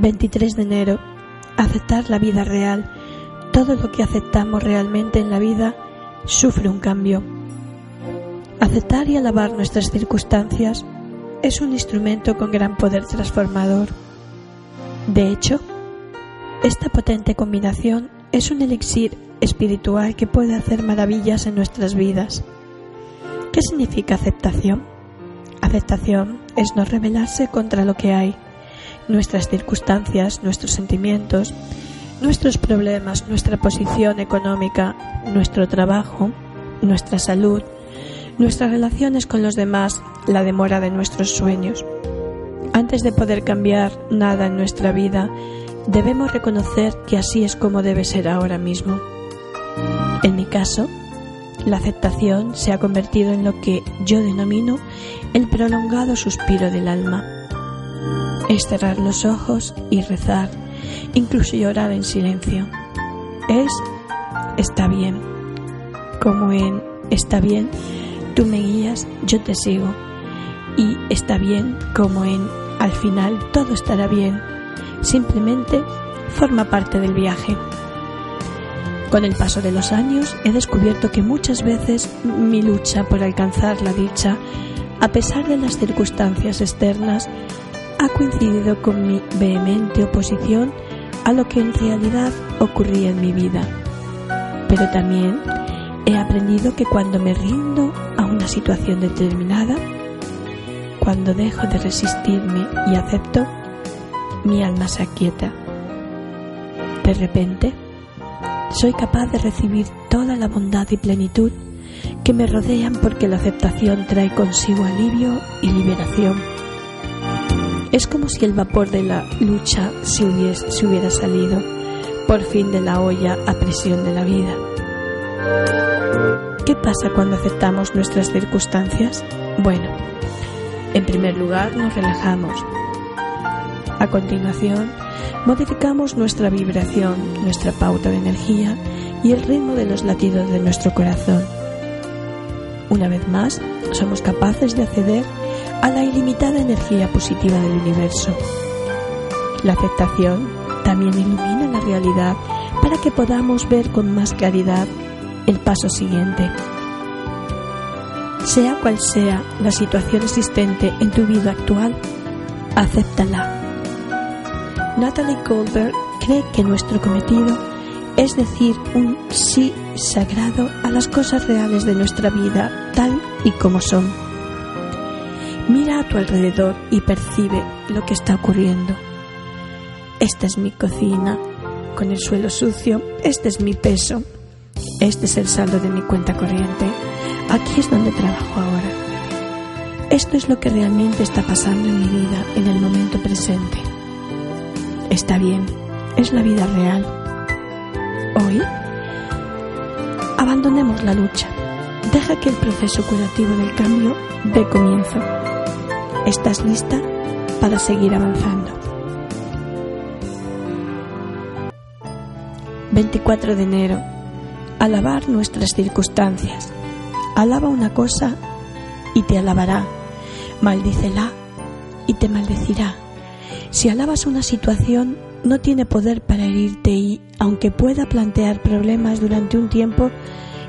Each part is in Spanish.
23 de enero. Aceptar la vida real. Todo lo que aceptamos realmente en la vida sufre un cambio. Aceptar y alabar nuestras circunstancias es un instrumento con gran poder transformador. De hecho, esta potente combinación es un elixir espiritual que puede hacer maravillas en nuestras vidas. ¿Qué significa aceptación? Aceptación es no rebelarse contra lo que hay, nuestras circunstancias, nuestros sentimientos, nuestros problemas, nuestra posición económica, nuestro trabajo, nuestra salud, nuestras relaciones con los demás, la demora de nuestros sueños. Antes de poder cambiar nada en nuestra vida, debemos reconocer que así es como debe ser ahora mismo. En mi caso, la aceptación se ha convertido en lo que yo denomino el prolongado suspiro del alma. Es cerrar los ojos y rezar, incluso llorar en silencio. Es está bien, como en está bien, tú me guías, yo te sigo. Y está bien, como en al final todo estará bien, simplemente forma parte del viaje. Con el paso de los años he descubierto que muchas veces mi lucha por alcanzar la dicha, a pesar de las circunstancias externas, ha coincidido con mi vehemente oposición a lo que en realidad ocurría en mi vida. Pero también he aprendido que cuando me rindo a una situación determinada, cuando dejo de resistirme y acepto, mi alma se aquieta. De repente, soy capaz de recibir toda la bondad y plenitud que me rodean porque la aceptación trae consigo alivio y liberación. Es como si el vapor de la lucha se, hubiese, hubiera salido por fin de la olla a presión de la vida. ¿Qué pasa cuando aceptamos nuestras circunstancias? Bueno, en primer lugar nos relajamos. A continuación, modificamos nuestra vibración, nuestra pauta de energía y el ritmo de los latidos de nuestro corazón. Una vez más, somos capaces de acceder a la ilimitada energía positiva del universo. La aceptación también ilumina la realidad para que podamos ver con más claridad el paso siguiente. Sea cual sea la situación existente en tu vida actual, acéptala Natalie Goldberg cree que nuestro cometido es decir un sí sagrado a las cosas reales de nuestra vida tal y como son. Mira a tu alrededor y percibe lo que está ocurriendo. Esta es mi cocina, con el suelo sucio, este es mi peso, este es el saldo de mi cuenta corriente, aquí es donde trabajo ahora. Esto es lo que realmente está pasando en mi vida en el momento presente. Está bien, es la vida real. Hoy, abandonemos la lucha. Deja que el proceso curativo del cambio dé comienzo. ¿Estás lista para seguir avanzando? 24 de enero. Alabar nuestras circunstancias. Alaba una cosa y te alabará. Maldícela y te maldecirá si alabas una situación, no tiene poder para herirte y, aunque pueda plantear problemas durante un tiempo,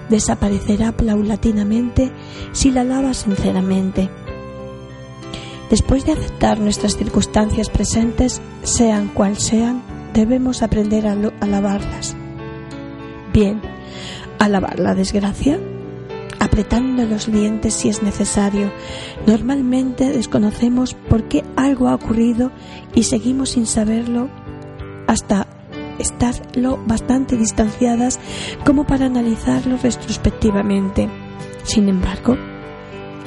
desaparecerá paulatinamente si la alabas sinceramente. Después de aceptar nuestras circunstancias presentes, sean cual sean, debemos aprender a alabarlas. Bien, alabar la desgracia apretando los dientes si es necesario. Normalmente desconocemos por qué algo ha ocurrido y seguimos sin saberlo hasta estarlo bastante distanciadas como para analizarlo retrospectivamente. Sin embargo,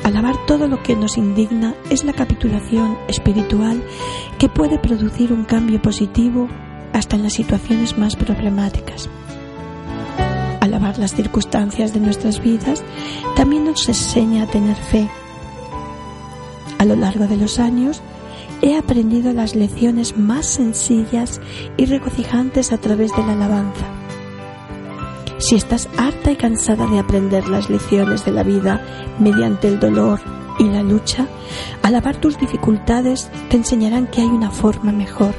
alabar todo lo que nos indigna es la capitulación espiritual que puede producir un cambio positivo hasta en las situaciones más problemáticas alabar las circunstancias de nuestras vidas, también nos enseña a tener fe. A lo largo de los años, he aprendido las lecciones más sencillas y regocijantes a través de la alabanza. Si estás harta y cansada de aprender las lecciones de la vida mediante el dolor y la lucha, alabar tus dificultades te enseñarán que hay una forma mejor.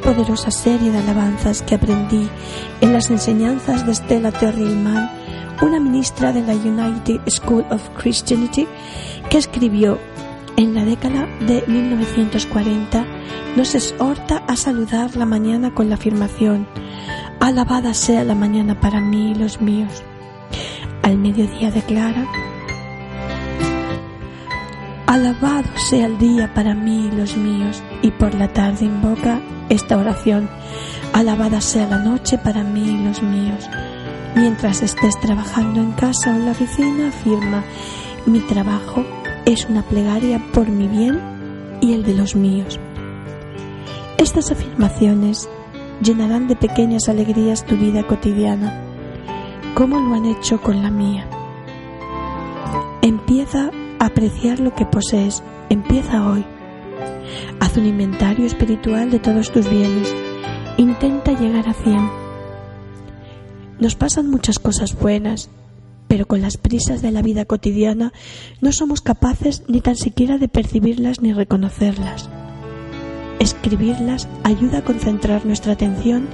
poderosa serie de alabanzas que aprendí en las enseñanzas de Stella Terrilman, una ministra de la United School of Christianity, que escribió en la década de 1940, nos exhorta a saludar la mañana con la afirmación, alabada sea la mañana para mí y los míos. Al mediodía declara, Alabado sea el día para mí y los míos, y por la tarde invoca esta oración. Alabada sea la noche para mí y los míos. Mientras estés trabajando en casa o en la oficina, afirma, mi trabajo es una plegaria por mi bien y el de los míos. Estas afirmaciones llenarán de pequeñas alegrías tu vida cotidiana, como lo han hecho con la mía. Empieza apreciar lo que posees. Empieza hoy. Haz un inventario espiritual de todos tus bienes. Intenta llegar a 100. Nos pasan muchas cosas buenas, pero con las prisas de la vida cotidiana no somos capaces ni tan siquiera de percibirlas ni reconocerlas. Escribirlas ayuda a concentrar nuestra atención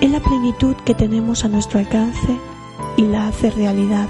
en la plenitud que tenemos a nuestro alcance y la hace realidad